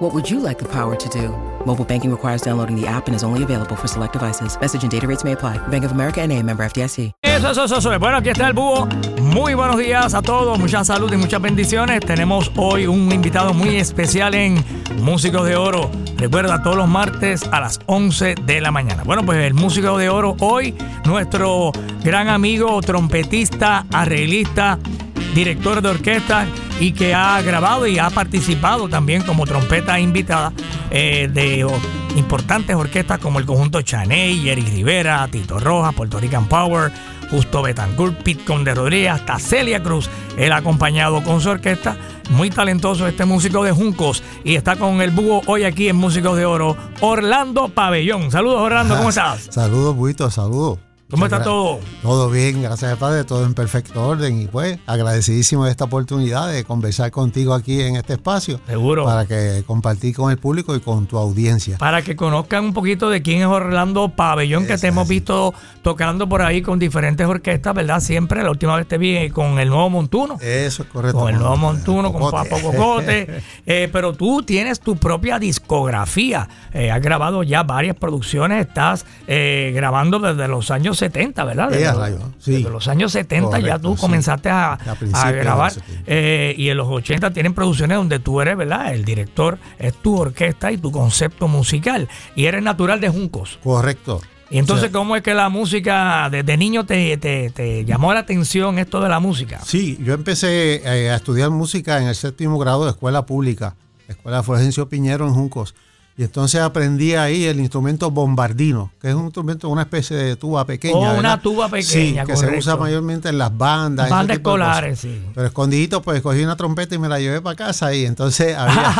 What would you like the power to do? Mobile banking requires downloading the app and is only available for select devices. Message and data rates may apply. Bank of America and a member FDIC. Eso, eso, eso. Bueno, aquí está el búho. Muy buenos días a todos, mucha salud y muchas bendiciones. Tenemos hoy un invitado muy especial en Músicos de Oro. Recuerda, todos los martes a las 11 de la mañana. Bueno, pues el Músico de Oro hoy, nuestro gran amigo, trompetista, arreglista, director de orquesta y que ha grabado y ha participado también como trompeta invitada eh, de importantes orquestas como el conjunto Chaney, Jerry Rivera, Tito Rojas, Puerto Rican Power, Justo Betancourt, Pete Conde Rodríguez, hasta Celia Cruz. Él ha acompañado con su orquesta. Muy talentoso este músico de Juncos y está con el búho hoy aquí en Músicos de Oro, Orlando Pabellón. Saludos Orlando, ¿cómo estás? Saludos, Buito, saludos. ¿Cómo está todo? Todo bien, gracias al Padre, todo en perfecto orden. Y pues, agradecidísimo de esta oportunidad de conversar contigo aquí en este espacio. Seguro. Para que compartir con el público y con tu audiencia. para que conozcan un poquito de quién es Orlando Pabellón, que te hemos visto tocando por ahí con diferentes orquestas, ¿verdad? Siempre, la última vez te vi con el nuevo Montuno. Eso es correcto. Con el nuevo Montuno, con. Papo Cocote. Eh, pero tú tienes tu propia discografía. Eh, has grabado ya varias producciones. Estás eh, grabando desde los años 70, ¿verdad? Eh, Desde, los- rayos, sí. desde los años 70 ya tú sí. comenzaste a, grabar. Eh, y en los 80 tienen producciones donde tú eres, ¿verdad? El director es tu orquesta y tu concepto musical. Y eres natural de Juncos. Correcto. Y entonces, O sea, ¿cómo es que la música, desde niño te, te- te llamó la atención esto de la música? Sí, yo empecé eh, a estudiar música en el séptimo grado de escuela pública, escuela Fulgencio Piñero en Juncos. Y entonces aprendí ahí el instrumento bombardino, que es un instrumento, una especie de tuba pequeña. Oh, una tuba Sí, pequeña, que se usa mayormente en las bandas. Bandas escolares, sí. Pero escondidito, pues cogí una trompeta y me la llevé para casa y entonces había...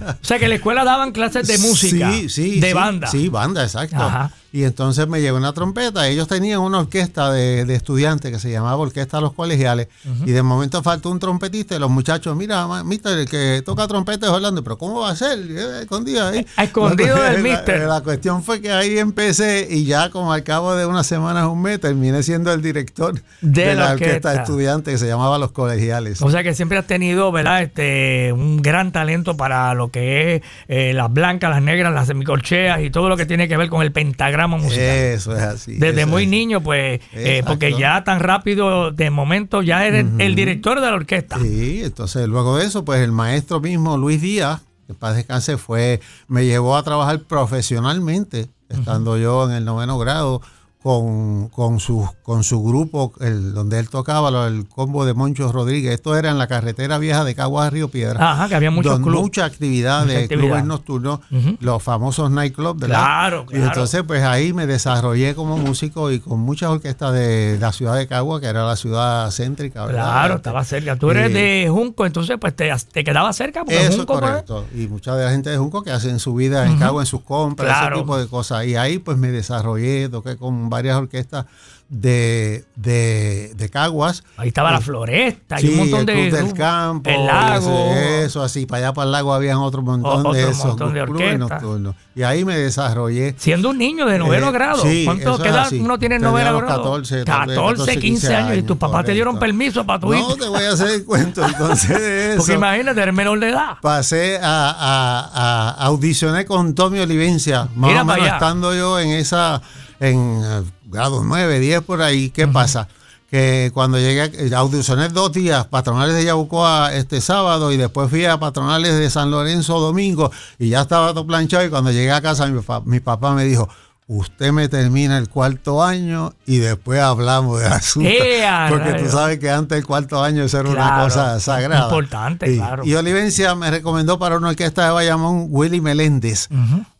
O sea, que en la escuela daban clases de música, Sí, sí. de sí, banda. Sí, banda, exacto. Ajá. Y entonces me llevé una trompeta. Ellos tenían una orquesta de, de estudiantes que se llamaba Orquesta Los Colegiales. Y de momento faltó un trompetista y los muchachos, mira, mister, el que toca trompeta es Orlando. Pero ¿cómo va a ser? Eh, Escondido ahí. A escondido La- del la- mister. La, cuestión fue que ahí empecé y ya como al cabo de unas semanas, un mes, terminé siendo el director De de, la la, orquesta de orquesta. estudiantes que se llamaba Los Colegiales. O sea que siempre has tenido, ¿verdad? Este, un gran talento para lo que es eh, las blancas, las negras, las semicolcheas y todo lo que tiene que ver con el pentagrama musical. Eso es así. Desde muy es. niño, pues, eh, porque ya tan rápido, de momento, ya eres el director de la orquesta. Sí, entonces luego de eso, pues el maestro mismo, Luis Díaz, que paz descanse, fue, me llevó a trabajar profesionalmente, estando yo en el noveno grado, con, con, su, con su grupo, el, donde él tocaba, el combo de Moncho Rodríguez. Esto era en la carretera vieja de Caguas a Río Piedra. Ajá, que había muchos clubes. Mucha actividad Mucha de actividad. clubes nocturnos, los famosos nightclubs, ¿verdad? Claro, Y claro. entonces, pues ahí me desarrollé como músico y con muchas orquestas de la ciudad de Cagua, que era la ciudad céntrica, ¿verdad? Claro, estaba cerca. Tú eres Eh, de Junco, entonces pues te, te quedaba cerca. Porque Eso Junco, pues, correcto. Y mucha de la gente de Junco que hacen su vida en Cagua, en sus compras, Claro. ese tipo de cosas. Y ahí pues me desarrollé, toqué con varias orquestas de, de, de Caguas. ahí estaba la floresta y un montón el de Club del grupos. campo, el lago. ese- eso así, para allá para el lago habían otro montón de esos montón de clubes nocturnos. Y ahí me desarrollé. Siendo un niño de noveno Eh, grado. sí, ¿Cuánto edad uno tiene en noveno grado? 14, tal vez 14, 15 años. Y tus papás te dieron permiso para tu No hijo. te voy a hacer el cuento entonces de eso. Porque imagínate, eres menor de edad. pasé a, a, a audicionar con Tommy Olivencia, más Mira o menos estando yo en esa, en eh, grado 9, 10 por ahí. ¿Qué pasa? Que cuando llegué, audicioné dos días, patronales de Yabucoa este sábado y después fui a patronales de San Lorenzo domingo y ya estaba todo planchado y cuando llegué a casa mi papá me dijo, usted me termina el cuarto año y después hablamos del asunto. ¡Eh, a Porque tú sabes que antes el cuarto año eso era una cosa sagrada. importante, Y- claro. Y Olivencia me recomendó para una orquesta de Bayamón Willy Meléndez.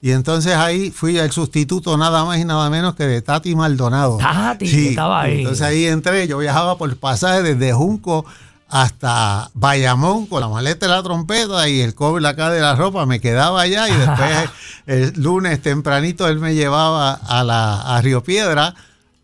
Y entonces ahí fui el sustituto nada más y nada menos que de Tati Maldonado. Tati, que estaba ahí. Entonces ahí entré, yo viajaba por pasaje desde Junco hasta Bayamón con la maleta de la trompeta y el cobre acá de la ropa, me quedaba allá y después el lunes tempranito él me llevaba a, la, a Río Piedra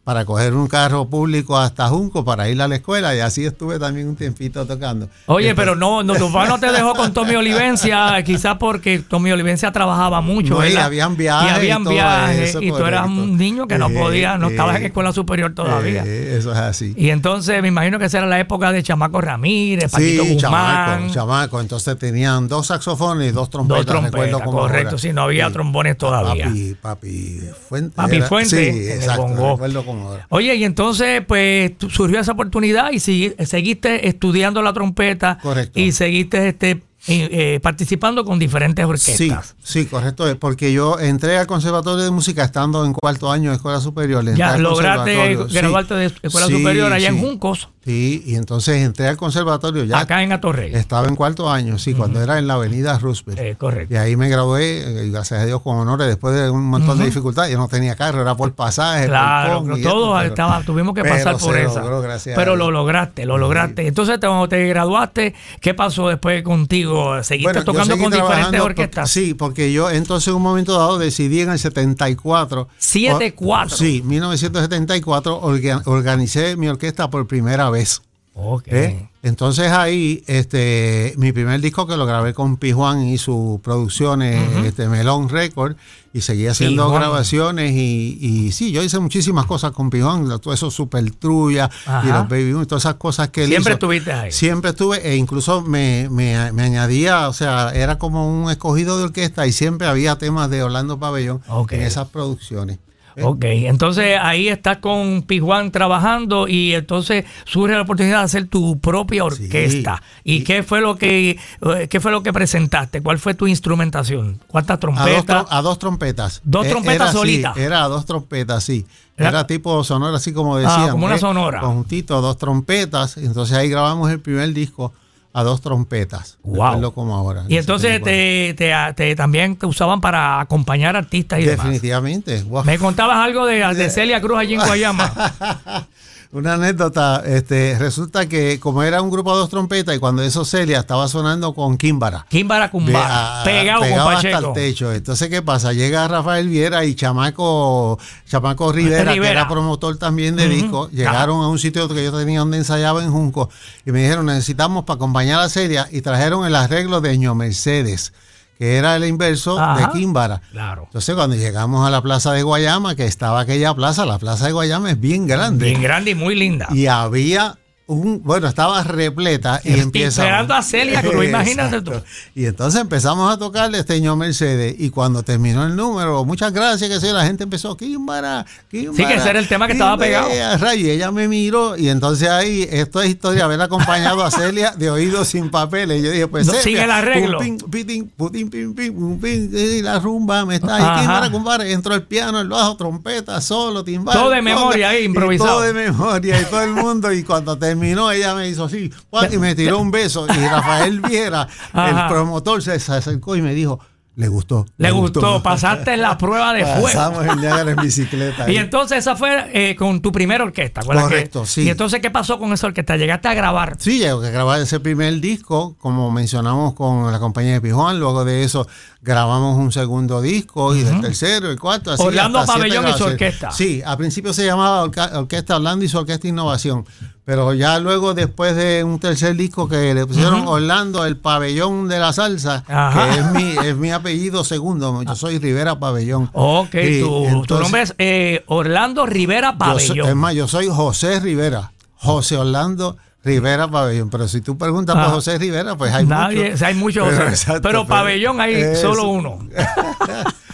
para coger un carro público hasta Junco para ir a la escuela y así estuve también un tiempito tocando. Oye, pero no, no, tu papá no te dejó con Tommy Olivencia, quizás porque Tommy Olivencia trabajaba mucho, No, y habían viajes Y habían y viajes, eso, y tú eras un niño que no Eh, podía, no estabas en eh, escuela superior todavía. Eh, eso es así. Y entonces me imagino que esa era la época de Chamaco Ramírez, Paquito Sí, Guzmán. chamaco, chamaco. Entonces tenían dos saxofones y dos trompetas. Dos trompetas, como correcto, ahora. sí, no había trombones todavía. Papi, papi Fuente. Papi era- Fuente, Sí, exacto. bongo. Recuerdo como Oye, y entonces, pues, surgió esa oportunidad y seguiste estudiando la trompeta. Correcto. Y seguiste este, eh, eh, participando con diferentes Sí, orquestas. sí, correcto. Porque yo entré al Conservatorio de Música estando en cuarto año de Escuela Superior. Ya lograste sí. graduarte de escuela Sí, superior allá en sí. Juncos, Sí, y entonces entré al conservatorio ya. acá en Atorrey. Estaba en cuarto año, sí, cuando era en la avenida Roosevelt. Eh, correcto. Y ahí me gradué, gracias a Dios, con honores, después de un montón de dificultades. Yo no tenía carro, era por pasaje. por Claro, todos esto, pero- estaba, tuvimos que pasar por gracias pero lo lograste, lo lograste. Entonces, cuando te graduaste, ¿qué pasó después contigo? ¿Seguiste Bueno, tocando seguí con diferentes orquestas? porque- sí, porque yo entonces en un momento dado decidí en el 74. 74. o- Sí, 1974 orga- organicé mi orquesta por primera vez. Ok. ¿eh? Entonces ahí, este, mi primer disco que lo grabé con Pijuan y sus producciones, este, Melón Record, y seguí haciendo Pijuan. grabaciones y, y sí, yo hice muchísimas cosas con Pijuan, todo eso super trulla y Ajá. los baby Boom, todas esas cosas que él Siempre hizo. estuviste ahí. Siempre estuve e incluso me, me- me añadía, o sea, era como un escogido de orquesta y siempre había temas de Orlando Pabellón en esas producciones. ¿Eh? Ok, entonces ahí estás con Pijuan trabajando y entonces surge la oportunidad de hacer tu propia orquesta. ¿Y Y- qué fue lo que eh, qué fue lo que presentaste? ¿Cuál fue tu instrumentación? ¿Cuántas A dos, trompetas? a dos trompetas. Dos Eh, trompetas era solitas. era a dos trompetas, sí. Era- Era, tipo sonora, así como decían. como una ¿eh? sonora. Conjuntito, dos trompetas. Entonces ahí grabamos el primer disco a dos trompetas. Wow. Como ahora. Y entonces te, te- te- también te usaban para acompañar artistas y tipo. demás. Definitivamente. Wow. Me contabas algo de, de Celia Cruz allí en Guayama. Una anécdota, este, resulta que como era un grupo de dos trompetas y cuando eso Celia estaba sonando con Kimbara. Kimbara Ve- Cumbara, a- pegado con pegado hasta Pacheco. el techo. Entonces, ¿qué pasa? Llega Rafael Viera y Chamaco, Chamaco Rivera, Rivera. que era promotor también de discos, llegaron a un sitio que yo tenía donde ensayaba en Junco y me dijeron, necesitamos para acompañar a Celia y trajeron el arreglo de Ño Mercedes, que era el inverso Ajá. de Kimbara. Claro. Entonces, cuando llegamos a la plaza de Guayama, que estaba aquella plaza, la plaza de Guayama es bien grande. Bien grande y muy linda. Y había un, bueno, estaba repleta y Y empieza. esperando a Celia Cruz, imagínate tú. Y entonces empezamos a tocarle este señor Mercedes. Y cuando terminó el número, muchas gracias, que sí, la gente empezó, Kimbara, Kimbara. Sí, que ese era el tema que estaba Kimbara", pegado. rayo, y ella me miró. Y entonces ahí, esto es historia, haber acompañado a Celia de oídos sin papeles. Yo dije, pues No, Celia, sigue el arreglo. pum, pim, pitín, putín, pim, pim, pum, pim, y la rumba me está ahí, Kimbara, compadre. Entró el piano, el bajo, trompeta, solo, timbal. Todo de memoria ahí, y improvisado. Todo de memoria y todo el mundo. Y cuando terminó, ella me hizo así y me tiró un beso. Y Rafael Viera, el promotor, se, acercó y me dijo: Le gustó. Le gustó, pasaste la prueba de fuego. Pasamos el Niágara en bicicleta. Y entonces esa fue eh, con tu primera orquesta. ¿acuerdas Correcto, que- sí. Y entonces, ¿qué pasó con esa orquesta? ¿Llegaste a grabar? Sí, llegó que grabar ese primer disco, como mencionamos con la compañía de Pijuan. Luego de eso grabamos un segundo disco y del tercero, el cuarto. Así Orlando Pabellón y su orquesta. Sí, al principio se llamaba Orca- Orquesta Orlando y su Orquesta Innovación. Pero ya luego, después de un tercer disco que le pusieron Orlando, el pabellón de la salsa, Ajá. que es mi, es mi apellido segundo. Yo soy Rivera Pabellón. Ok, tu, tu entonces- nombre es eh, Orlando Rivera yo Pabellón. es más, yo soy José Rivera. José Orlando Rivera Pabellón. Pero si tú preguntas Ah. por José Rivera, pues hay Nadie, muchos. o sea, hay muchos Pero, José. exacto, pero pabellón hay solo uno.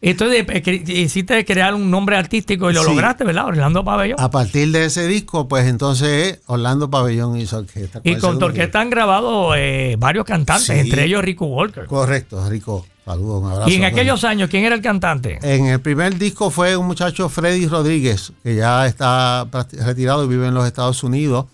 Entonces eh, hiciste crear un nombre artístico y lo Sí. lograste, ¿verdad? Orlando Pabellón. A partir de ese disco, pues entonces Orlando Pabellón hizo orquesta. y con tu orquesta han grabado eh, varios cantantes, Sí. entre ellos Rico Walker. Correcto, Rico. Saludos, un abrazo. Y en aquellos años, ¿quién era el cantante? En el primer disco fue un muchacho Freddy Rodríguez, que ya está retirado y vive en los Estados Unidos.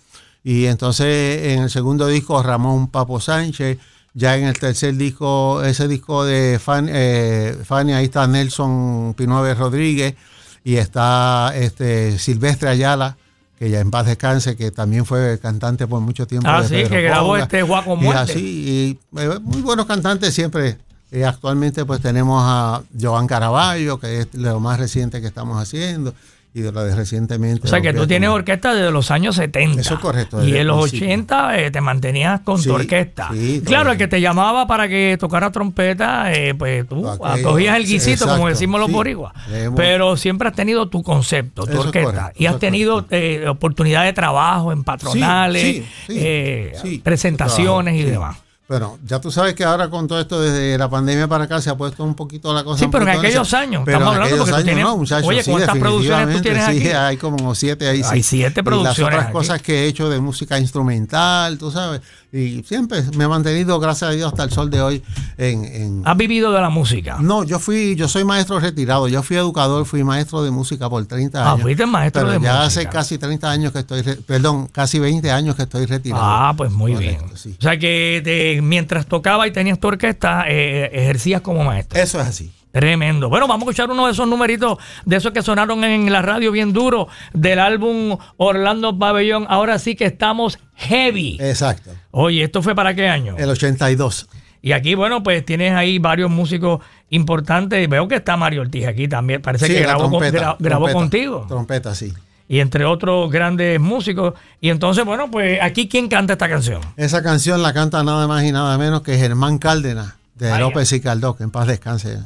Y entonces en el segundo disco Ramón Papo Sánchez. Ya en el tercer disco, ese disco de Fan- eh, Fanny, ahí está Nelson Pinueve Rodríguez y está este Silvestre Ayala, que ya en paz descanse, que también fue cantante por mucho tiempo. Ah, de sí, Pedro que grabó este Guaco Y Muerte. así, y eh, muy buenos cantantes siempre. Eh, actualmente pues tenemos a Joan Caraballo, que es lo más reciente que estamos haciendo. Y de la de recientemente. O sea que tú tienes orquesta desde los años 70. Eso es correcto, Y en los principio. 80 eh, te mantenías con Sí, tu orquesta. sí, claro, el que te llamaba para que tocara trompeta, eh, pues tú Aquello, cogías el guisito, como decimos los sí. boricuas. Pero siempre has tenido tu concepto, tu Eso orquesta. correcto, y has tenido eh, oportunidad de trabajo en patronales, eh, presentaciones y demás. Bueno, ya tú sabes que ahora con todo esto desde la pandemia para acá se ha puesto un poquito la cosa. Sí, pero en aquellos esa- años, pero estamos en hablando porque tú años tienes- no, muchachos, oye, sí, ¿cuántas producciones tú tienes definitivamente, aquí? Sí, hay como siete ahí. sí. Hay siete Y producciones las otras aquí. cosas que he hecho de música instrumental, tú sabes. Y siempre me he mantenido, gracias a Dios, hasta el sol de hoy en... en- Has vivido de la música. no, yo fui, yo soy maestro retirado, yo fui educador, fui maestro de música por 30 Ah, años. fuiste maestro pero de ya música. hace casi 30 años que estoy, perdón, casi 20 años que estoy retirado. Ah, pues muy Correcto, bien. sí. O sea que te- mientras tocaba y tenías tu orquesta, eh, ejercías como maestro. Eso es así. Tremendo. Bueno, vamos a escuchar uno de esos numeritos de esos que sonaron en la radio bien duro del álbum Orlando Pabellón. Ahora sí que estamos heavy. Exacto. Oye, ¿esto fue para qué año? El 82. Y aquí, bueno, pues tienes ahí varios músicos importantes. Veo que está Mario Ortiz aquí también. Parece Sí, que grabó, con- trompeta, gra- grabó trompeta, contigo. Trompeta, sí. Y entre otros grandes músicos. Y entonces, bueno, pues aquí, ¿quién canta esta canción? Esa canción la canta nada más y nada menos que Germán Cárdenas, de. López y Caldó, que en paz descanse.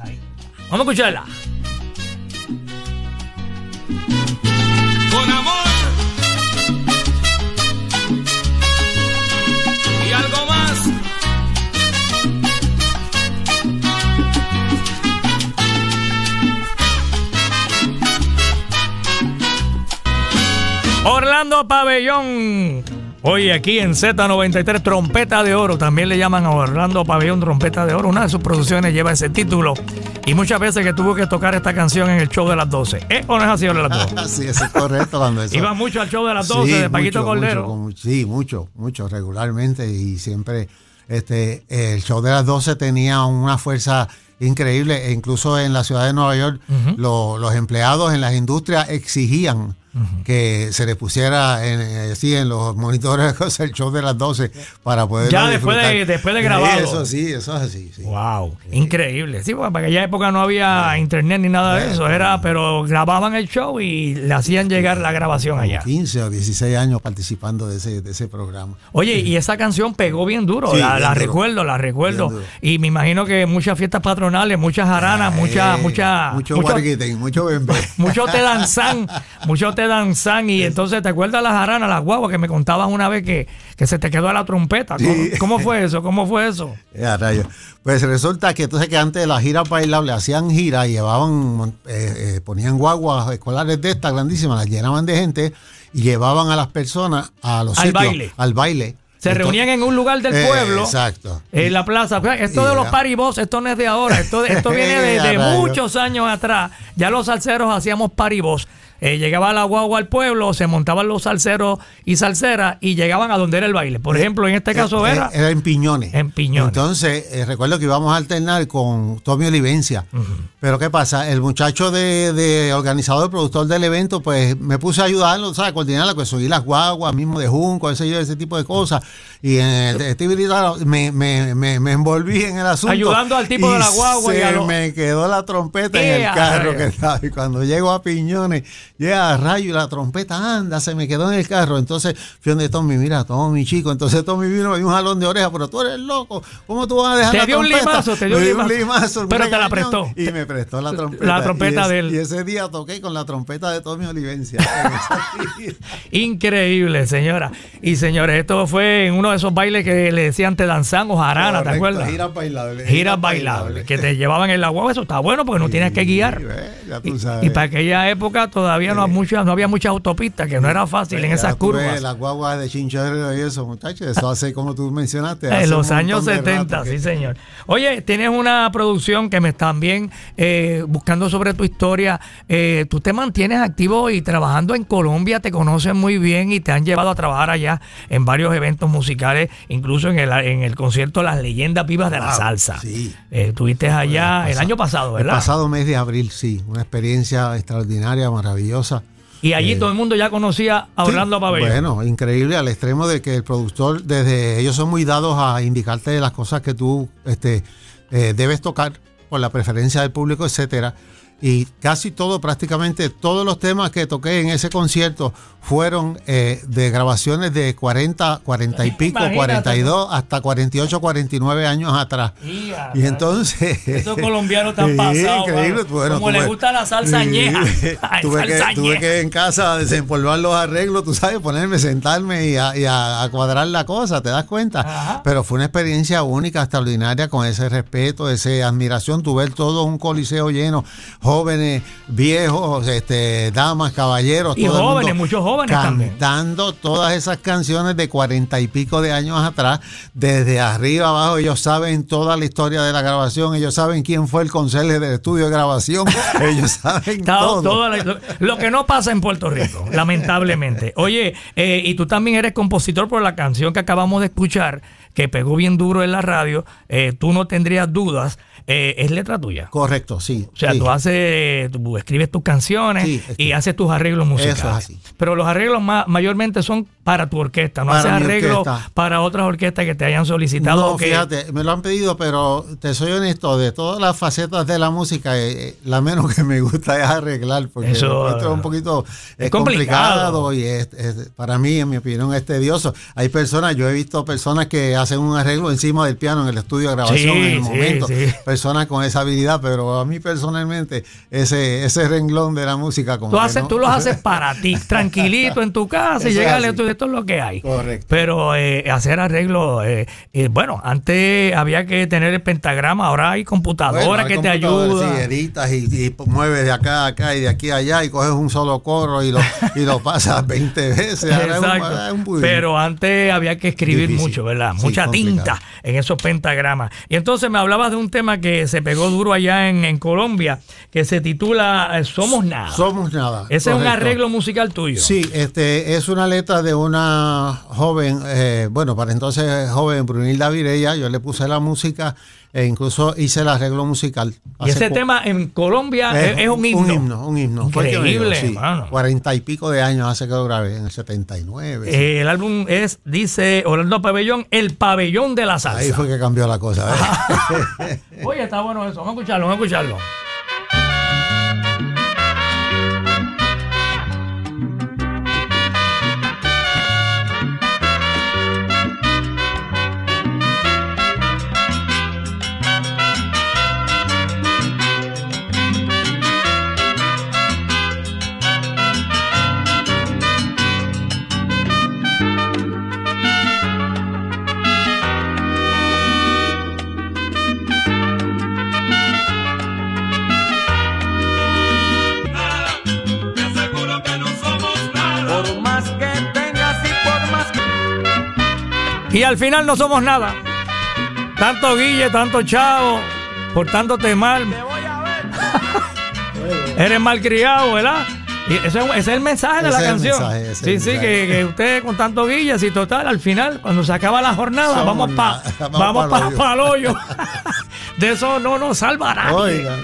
Vamos a escucharla. con amor y algo más. Orlando Pabellón. Oye, aquí en Z93, Trompeta de Oro. También le llaman a Orlando Pabellón Trompeta de Oro. Una de sus producciones lleva ese título. Y muchas veces que tuvo que tocar esta canción en el show de las 12. ¿Eh o no es así, Orlando? sí, eso es correcto. Cuando eso, Iba mucho al show de las 12 Sí, de Paquito mucho, Cordero. mucho, sí, mucho, mucho, regularmente. Y siempre este el show de las 12 tenía una fuerza increíble. E incluso en la ciudad de Nueva York, lo- los empleados en las industrias exigían que se les pusiera en, eh, sí, en los monitores el show de las 12 para poder Ya después de- después de grabado. Eso sí, eso es así. sí. Wow, increíble. Sí, porque en aquella época no había internet ni nada de eso, era, pero grababan el show y le hacían llegar la grabación allá. 15 o 16 años participando de ese, de ese programa. Oye, y esa canción pegó bien duro, la, bien la duro. recuerdo, la recuerdo. Y me imagino que muchas fiestas patronales, muchas jaranas, muchas, Eh, muchas, Mucho mucho, mucho mucho te danzan, mucho te danzan. Y entonces, ¿te acuerdas las jaranas, las guaguas que me contabas una vez que, que se te quedó la trompeta? ¿Cómo, Sí. cómo fue eso? ¿Cómo fue eso? Ya, rayos. Pues resulta que entonces que antes de las giras bailables hacían giras y llevaban, eh, eh, ponían guaguas escolares de estas grandísimas, las llenaban de gente y llevaban a las personas a los Al sitios, baile. al baile. Se Entonces- reunían en un lugar del Eh, pueblo. exacto. En la plaza. Esto de los paribos, esto no es de ahora. Esto, esto viene de, de muchos años atrás. Ya los salseros hacíamos paribos. Eh, llegaba la guagua al pueblo, se montaban los salseros y salseras y llegaban a donde era el baile. Por ejemplo, en este caso Eh, era. eh, era en Piñones. En Piñones. Entonces, eh, recuerdo que íbamos a alternar con Tommy Olivencia. Pero ¿qué pasa? El muchacho de, de organizador, productor del evento, pues me puse a ayudarlo, ¿sabes? A coordinarla, pues subir las guaguas, mismo de Junco, ese, yo, ese tipo de cosas. Y en el Rizzo me, me, me, me envolví en el asunto. Ayudando al tipo de la guagua y Se a lo- me quedó la trompeta en ¡Ea, el carro que estaba. Y cuando llego a Piñones, llega rayo y la trompeta anda, se me quedó en el carro. Entonces fui donde Tommy, mira, Tommy, chico. Entonces Tommy vino, me dio un jalón de oreja, pero tú eres loco. ¿Cómo tú vas a dejar Te la dio un limazo, te dio Me un limazo. Pero te la prestó. Y me prestó la trompeta. La trompeta de él. Y ese día toqué con la trompeta de Tommy Olivencia. Increíble, señora. Y señores, esto fue en uno de esos bailes que le decían te danzan o jarana, ¿te Correcto, acuerdas? Giras bailables. Giras bailables, que te llevaban en la guagua, eso está bueno porque no tienes que guiar. Ya tú Y, sabes. y para aquella época todavía no, había muchas, no había muchas autopistas, que no era fácil en esas ves curvas. Las guaguas de chinchorro y eso, muchachos. Eso hace, como tú mencionaste. En los años montón de 70, rato que- sí señor. Oye, tienes una producción que me están bien eh, buscando sobre tu historia. Eh, tú te mantienes activo y trabajando en Colombia, te conocen muy bien y te han llevado a trabajar allá en varios eventos musicales, incluso en el, en el concierto Las Leyendas Vivas de la Salsa. sí. Eh, estuviste allá el, año pasado, El ¿verdad? pasado mes de abril, sí. Una experiencia extraordinaria, maravillosa. Y allí todo el mundo ya conocía a Orlando Sí, Pabellón. Bueno, increíble al extremo de que el productor, desde ellos son muy dados a indicarte las cosas que tú este, eh, debes tocar por la preferencia del público, etcétera. Y casi todo, prácticamente todos los temas que toqué en ese concierto fueron eh, de grabaciones de 40, 40 y pico, Imagínate. 42 hasta 48, 49 años atrás. Y entonces... Esos colombianos Sí, pasados. increíble. Bueno, Como les gusta la salsa añeja. Tuve, que, tuve que en casa desempolvar los arreglos, tú sabes, ponerme, sentarme y a, y a- a cuadrar la cosa, ¿te das cuenta? Ajá. Pero fue una experiencia única, extraordinaria, con ese respeto, esa admiración. Tuve todo un coliseo lleno, jóvenes, viejos, este, damas, caballeros. Y todo el jóvenes, mundo muchos jóvenes también. Cantando todas esas canciones de cuarenta y pico de años atrás, desde arriba abajo. Ellos saben toda la historia de la grabación, ellos saben quién fue el conserje del estudio de grabación, ellos saben todo. la- lo que no pasa en Puerto Rico, lamentablemente. Oye, eh, y tú también eres compositor por la canción que acabamos de escuchar, que pegó bien duro en la radio. eh, tú no tendrías dudas. eh, es letra tuya. Correcto, sí. O sea, sí. tú haces, tú escribes tus canciones Sí, y haces tus arreglos musicales. Eso es así. Pero los arreglos ma- mayormente son para tu orquesta, no Para haces arreglos orquesta. para otras orquestas que te hayan solicitado. No, que- fíjate, me lo han pedido, pero te soy honesto, de todas las facetas de la música, eh, la menos que me gusta es arreglar, porque Eso, encuentro un poquito es es complicado. complicado y es, es- para mí, en mi opinión, es tedioso. Hay personas, yo he visto personas que hacen un arreglo encima del piano en el estudio de grabación Sí, en el momento, sí. personas con esa habilidad, pero a mí personalmente ese, ese renglón de la música como Tú, haces, no. tú los haces para ti, tranquilito en tu casa y llegas así. esto, esto es lo que hay. Correcto. Pero eh, hacer arreglos, eh, eh, bueno, antes había que tener el pentagrama, ahora hay computadora Bueno, hay que te computadores, ayuda. Sí, editas y, y mueves de acá a acá y de aquí a allá y coges un solo coro y lo, y lo pasas 20 veces. Un- un. Pero antes había que escribir Difícil. mucho, ¿verdad? Sí, Mucha complicado. tinta en esos pentagramas. Y entonces me hablabas de un tema que se pegó duro allá en, en Colombia, que se titula eh, Somos Nada. Somos nada. Ese es un arreglo musical tuyo. Sí, este es una letra de una joven, eh, bueno, para entonces joven Brunilda Virella. Yo le puse la música e incluso hice el arreglo musical. Y ese tema en Colombia es, es un himno. Un himno, un himno. Increíble, sí. Cuarenta y pico de años hace que lo grabé, en el 79. sí. Eh, el álbum es, dice Orlando Pabellón, El Pabellón de la Salsa. Ahí fue que cambió la cosa. ¿eh? Oye, está bueno eso. Vamos a escucharlo, vamos a escucharlo. Y al final no somos nada. Tanto Guille, tanto Chavo, portándote mal. te voy a ver. Eres malcriado, ¿verdad? Y ese, es- ese es el mensaje de la es el canción. mensaje, sí, el sí, que, que usted con tanto guillas y total, al final, cuando se acaba la jornada, Somos vamos para. Vamos vamos pa, hoyo. pa'l hoyo. De eso no nos salva a nadie. Oigan.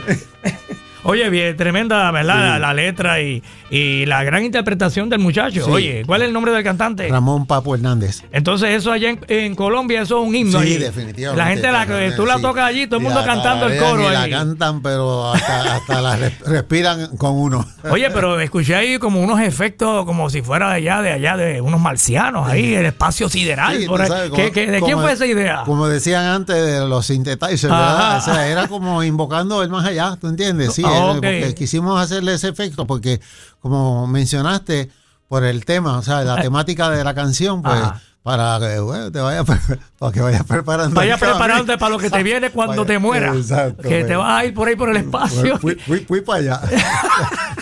Oye, bien, tremenda, ¿verdad? La, la letra y, y la gran interpretación del muchacho. Sí. Oye, ¿cuál es el nombre del cantante? Ramón Papo Hernández. Entonces, eso allá en, en Colombia, eso es un himno. Sí, allí. definitivamente. La gente, la, que tú la tocas allí, todo el mundo la cantando el coro. la cantan, pero hasta, hasta la res- respiran con uno. Oye, pero escuché ahí como unos efectos, como si fuera de allá, de allá, de unos marcianos ahí, el espacio sideral. Por tú ahí. sabes, ¿Qué- qué- ¿De quién fue esa idea? Como decían antes de los sintetizers. ¿verdad? O sea, era como invocando el más allá, ¿tú entiendes? Sí, Ah, eh, ok. porque quisimos hacerle ese efecto, porque como mencionaste, por el tema, o sea, la temática de la canción, pues, Ajá. para que, bueno, te vayas, para que vayas preparando. Vaya preparándote para lo que te viene cuando Vaya, te mueras. Exacto. que te vas a ir por ahí por el espacio. Fui, fui- fui para allá.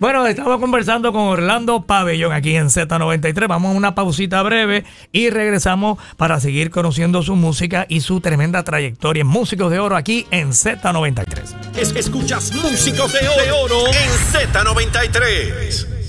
Bueno, estamos conversando con Orlando Pabellón aquí en Z93. Vamos a una pausita breve y regresamos para seguir conociendo su música y su tremenda trayectoria en Músicos de Oro aquí en Z93. Es- escuchas Músicos de Oro en Z93.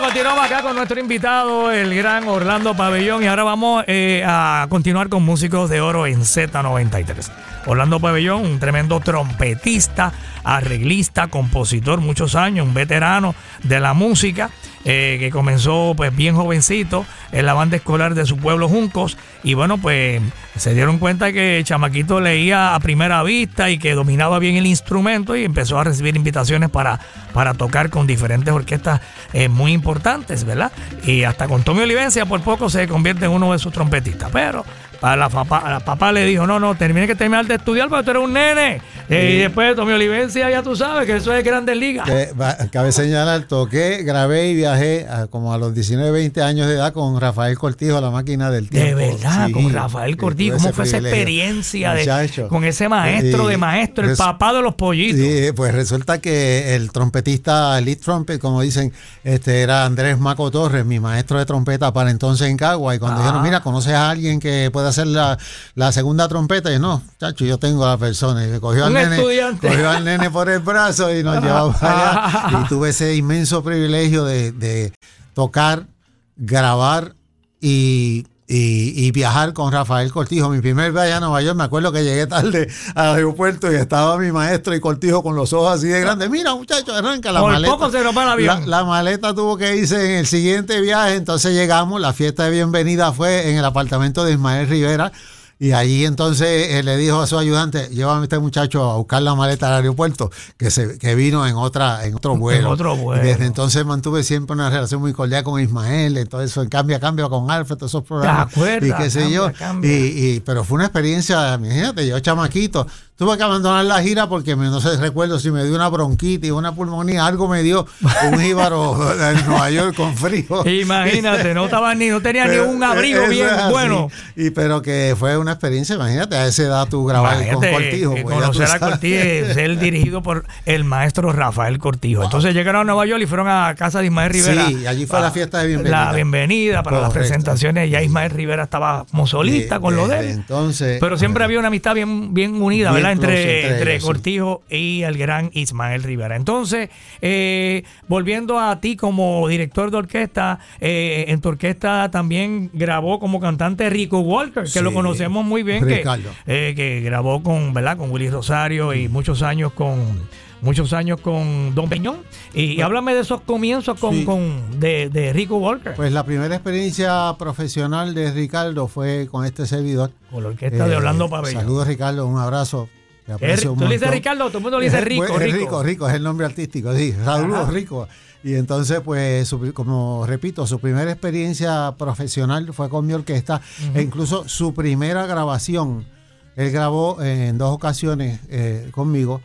Continuamos acá con nuestro invitado, el gran Orlando Pabellón, y ahora vamos eh, a continuar con Músicos de Oro en Z93. Orlando Pabellón, un tremendo trompetista, arreglista, compositor, muchos años, un veterano de la música. Eh, que comenzó pues bien jovencito en la banda escolar de su pueblo Juncos y bueno pues se dieron cuenta que Chamaquito leía a primera vista y que dominaba bien el instrumento y empezó a recibir invitaciones para, para tocar con diferentes orquestas eh, muy importantes, ¿verdad? Y hasta con Tommy Olivencia por poco se convierte en uno de sus trompetistas, pero para la papá, la papá le dijo, no, no, termine que terminar de estudiar porque tú eres un nene. Eh, y después Tommy Olivencia, ya tú sabes que eso es Grandes Ligas. Que, cabe señalar, toqué, grabé y viajé a- como a los 19, 20 años de edad con Rafael Cortijo, la máquina del De tiempo. verdad, Sí, con Rafael Cortijo, ¿cómo fue esa experiencia de, con ese maestro Y de maestro, el papá de los pollitos? Sí, pues resulta que el trompetista lead trumpet, como dicen, este era Andrés Maco Torres, mi maestro de trompeta para entonces en Cagua. Y cuando Ah. dijeron, mira, ¿conoces a alguien que pueda hacer la, la segunda trompeta? Y yo, no, chacho, yo tengo a la persona. Y me cogió al nene, cogió al nene por el brazo y nos llevaba para allá. Y tuve ese inmenso privilegio de, de tocar, grabar y, y- y viajar con Rafael Cortijo. Mi primer viaje a Nueva York, me acuerdo que llegué tarde al aeropuerto y estaba mi maestro y Cortijo con los ojos así de grandes. Mira, muchachos, arranca la Por maleta. poco se nos va el avión. La, la maleta tuvo que irse en el siguiente viaje, entonces llegamos, la fiesta de bienvenida fue en el apartamento de Ismael Rivera. Y allí entonces él le dijo a su ayudante, llévame a este muchacho a buscar la maleta al aeropuerto, que se que vino en otra en otro vuelo. otro vuelo. Y desde entonces mantuve siempre una relación muy cordial con Ismael, entonces eso en cambia cambia con Alfred, todos esos programas. acuerdas? y qué sé yo. Cambia. Y, y- pero fue una experiencia, imagínate, yo chamaquito, tuve que abandonar la gira porque me- no sé, recuerdo si me dio una bronquitis, una pulmonía, algo me dio un jíbaro en Nueva York con frío. Imagínate, no estaba ni, no tenía Pero, ni un abrigo bien bueno. Y pero que fue una experiencia, imagínate, a esa edad tú grabar con Cortijo. pues, conocer a. Cortijo, ser dirigido por el maestro Rafael Cortijo. Entonces llegaron a Nueva York y fueron a casa de Ismael Rivera. Sí, allí fue la fiesta de bienvenida. La bienvenida para las presentaciones. Ya Ismael Rivera estaba como solista De- con lo de él. Entonces, Pero siempre había una amistad bien, bien unida, Bien ¿verdad? Entre, entre entre ellos, sí. Cortijo y el gran Ismael Rivera. Entonces, eh, volviendo a ti como director de orquesta, eh, en tu orquesta también grabó como cantante Rico Walker, que Sí. lo conocemos muy bien, que, eh, que grabó con, ¿verdad? Con Willy Rosario y muchos años con muchos años con Don Peñón. Y, y háblame de esos comienzos con, Sí. con de, de Rico Walker. Pues la primera experiencia profesional de Ricardo fue con este servidor. con la orquesta de Orlando Pabellón. Saludos Ricardo, un abrazo. Tú le dices. Ricardo, todo el mundo le dice Es- Rico, Rico. rico, rico, es el nombre artístico, sí. Ajá. rico. Y entonces, pues, su- como repito, su primera experiencia profesional fue con mi orquesta e incluso su primera grabación. Él grabó en dos ocasiones eh, conmigo,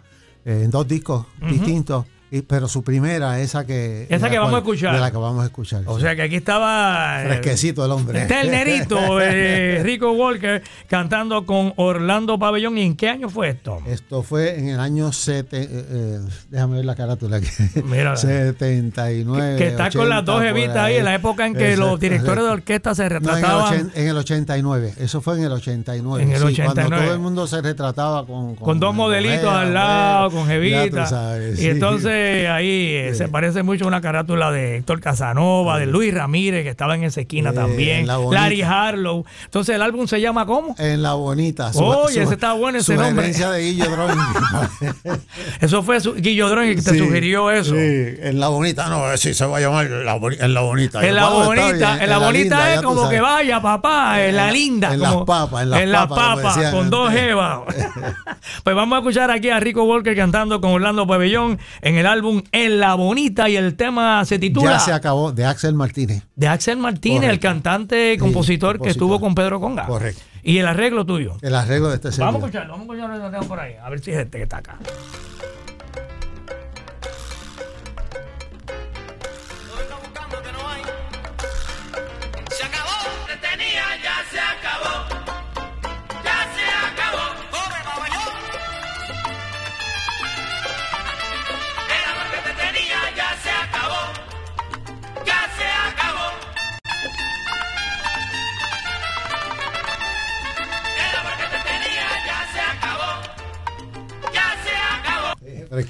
eh, en dos discos distintos, y- pero su primera, esa que... Esa que vamos a escuchar. De la que vamos a escuchar. O sí. sea que aquí estaba eh, Fresquecito el hombre. Este es el nerito, eh, Rico Walker, cantando con Orlando Pabellón. ¿Y en qué año fue esto? Esto fue en el año 7, eh, eh, déjame ver la carátula aquí. Mira. 79. que está con las 80, dos evitas ahí, en la época en que los directores de orquesta se No, en, el retrataban en el 89, eso fue en el 89. En el sí, 89. Cuando todo el mundo se retrataba con. con dos modelitos al lado, con sabes, y sí. entonces ahí eh, se parece mucho a una carátula de Héctor Casanova, de Luis Ramírez, que estaba en esa esquina también. La. Larry Harlow. Entonces el álbum se llama ¿cómo? En la bonita. Oye, ese está bueno ese nombre. de Guillo Drawing. Eso fue su- Guillo Dron el que te sugirió eso. Sí, en la bonita, no, sí se va a llamar la en la bonita. En la Yo, "Bueno, está bonita, bien, en la bonita linda, es como sabes". que vaya, papá, en la linda. en las como- papas, en las papas, papas, decían con dos jevas. pues vamos a escuchar aquí a Rico Walker cantando con Orlando Pabellón en el álbum En la Bonita y el tema se titula Ya se acabó, de Axel Martínez. de Axel Martínez, el cantante, compositor que compositor. estuvo con Pedro Conga. Correcto. Y el arreglo tuyo. El arreglo de este Vamos a escucharlo, vamos a escucharlo por ahí. A ver si es este que está acá.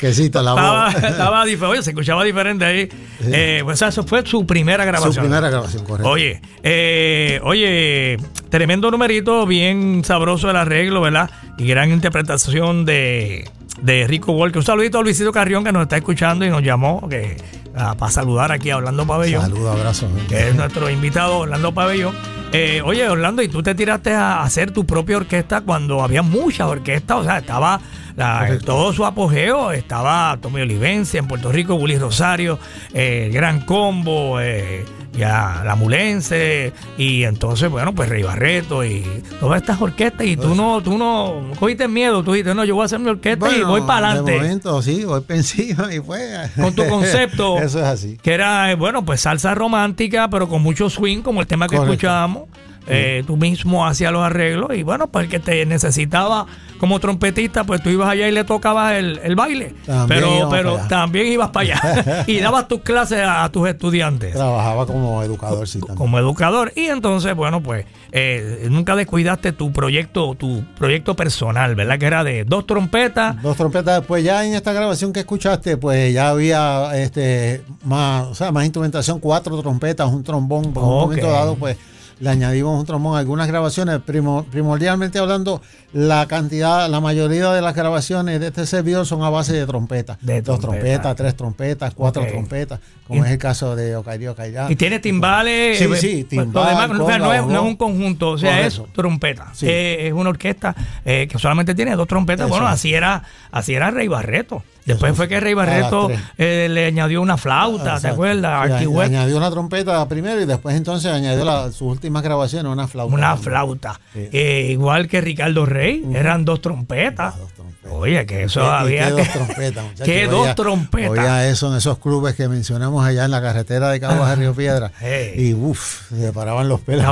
Fresquecita la Estaba, voz. estaba diferente, oye, se escuchaba diferente ahí. Eh, pues eso fue su primera grabación. Su primera grabación, correcto. Oye, eh, oye, tremendo numerito, bien sabroso el arreglo, ¿verdad? Y gran interpretación de, de Rico Walker. Un saludito a Luisito Carrión que nos está escuchando y nos llamó que, ah, para saludar aquí a Orlando Pabellón, Saludos, abrazos. que es nuestro invitado Orlando Pabellón. Eh, oye, Orlando, y tú te tiraste a hacer tu propia orquesta cuando había muchas orquestas, o sea, estaba la- todo su apogeo, estaba Tommy Olivencia en Puerto Rico, Willy Rosario, eh, Gran Combo, eh, ya la Mulense, y entonces, bueno, pues Rey Barreto y todas estas orquestas, y tú no, tú no cogiste miedo, tú dijiste, no, yo voy a hacer mi orquesta y voy para De adelante. momento, sí, voy pensivo y pues. Con tu concepto. Eso es así. Que era, eh, bueno, pues salsa romántica, pero con mucho swing, como el tema que Correcto. escuchábamos. Eh, tú mismo hacías los arreglos y bueno, pues el que te necesitaba como trompetista, pues tú ibas allá y le tocabas el, el baile. También pero pero también ibas para allá y dabas tus clases a, a tus estudiantes Trabajaba como educador, sí, también. como educador. Y entonces, bueno, pues eh, nunca descuidaste tu proyecto, tu proyecto personal, ¿verdad? Que era de dos trompetas. Dos trompetas, pues ya en esta grabación que escuchaste, pues ya había este más, o sea, más instrumentación, cuatro trompetas, un trombón, por un momento dado, pues le añadimos un trombón a algunas grabaciones, primo- primordialmente hablando, la cantidad, la mayoría de las grabaciones de este servidor son a base de trompetas. De Dos trompeta. trompetas, tres trompetas, cuatro trompetas, como Y- es el caso de Ocario Ocairá. Y tiene timbales. Sí, eh, sí, pues, timbal, lo demás, o sea, no, es, no un conjunto, o sea, es trompeta. Sí. Eh, es una orquesta eh, que solamente tiene dos trompetas. Eso bueno, así era, así era Rey Barreto. Después fue que Rey Barreto eh, le añadió una flauta, ¿te acuerdas? Sí, añadió una trompeta primero y después entonces añadió la- sus últimas grabaciones una flauta. una también. flauta. Sí. Eh, igual que Ricardo Rey, eran dos trompetas. Dos trompetas. Oye, que eso ¿Qué- y había qué que- dos trompetas, muchachos? ¿Qué Oía- dos trompetas? Oía eso en esos clubes que mencionamos allá en la carretera de Caguas de Río Piedra. Hey. Y uff, se paraban los pelos.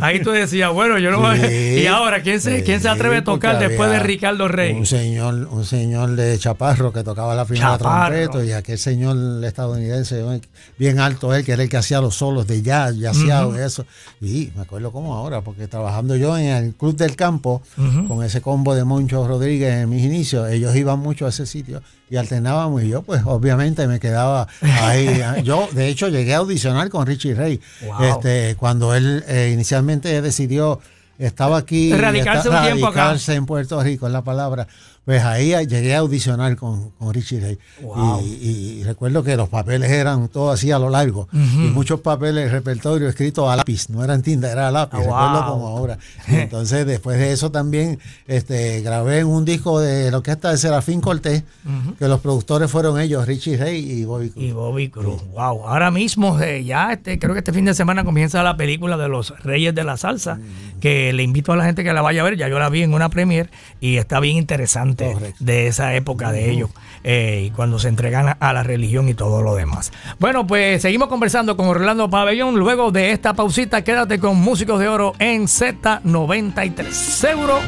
Ahí tú decías, bueno, yo no voy a- Sí. Y ahora, ¿quién se, ¿quién se atreve a tocar después de Ricardo Rey? Un señor, un señor de Chaparro que tocaba la primera Chaparro. trompeta y aquel señor estadounidense bien alto él, que era el que hacía los solos de jazz, y eso. Y me acuerdo como ahora, porque trabajando yo en el Club del Campo, con ese combo de Moncho Rodríguez en mis inicios, ellos iban mucho a ese sitio y alternábamos y yo pues obviamente me quedaba ahí. yo de hecho llegué a audicionar con Richie Wow. este, cuando él eh, inicialmente decidió estaba aquí Radicarse está- un tiempo acá. radicarse en Puerto Rico es la palabra pues ahí llegué a audicionar con, con Richie Ray Wow. y, y recuerdo que los papeles eran todos así a lo largo y muchos papeles repertorio escrito a lápiz no eran tinta era a lápiz Ah, recuerdo wow. como ahora Y entonces después de eso también este grabé en un disco de la orquesta de Serafín Cortés que los productores fueron ellos Richie Ray y Bobby Cruz. Y Bobby Cruz. Wow. Ahora mismo, eh, ya este, creo que este fin de semana comienza la película de los Reyes de la Salsa, que le invito a la gente que la vaya a ver. Ya yo la vi en una premiere y está bien interesante Correcto. de esa época de ellos eh, y cuando se entregan a, a la religión y todo lo demás. Bueno, pues seguimos conversando con Orlando Pabellón. Luego de esta pausita, quédate con Músicos de Oro en Z93. Seguro.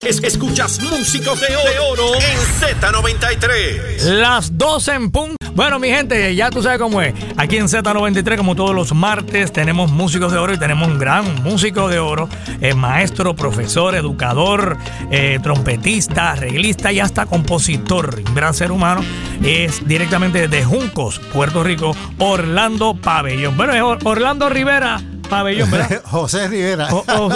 Es- escuchas Músicos de Oro, de Oro en Z93. Las 12 en punto. Bueno, mi gente, ya tú sabes cómo es. Aquí en Z93, como todos los martes, tenemos músicos de oro y tenemos un gran músico de oro, eh, maestro, profesor, educador, eh, trompetista, arreglista y hasta compositor. Un gran ser humano. Es directamente de Juncos, Puerto Rico, Orlando Pabellón. Bueno, es Or- Orlando Rivera Pabellón, ¿verdad? José Rivera O- o-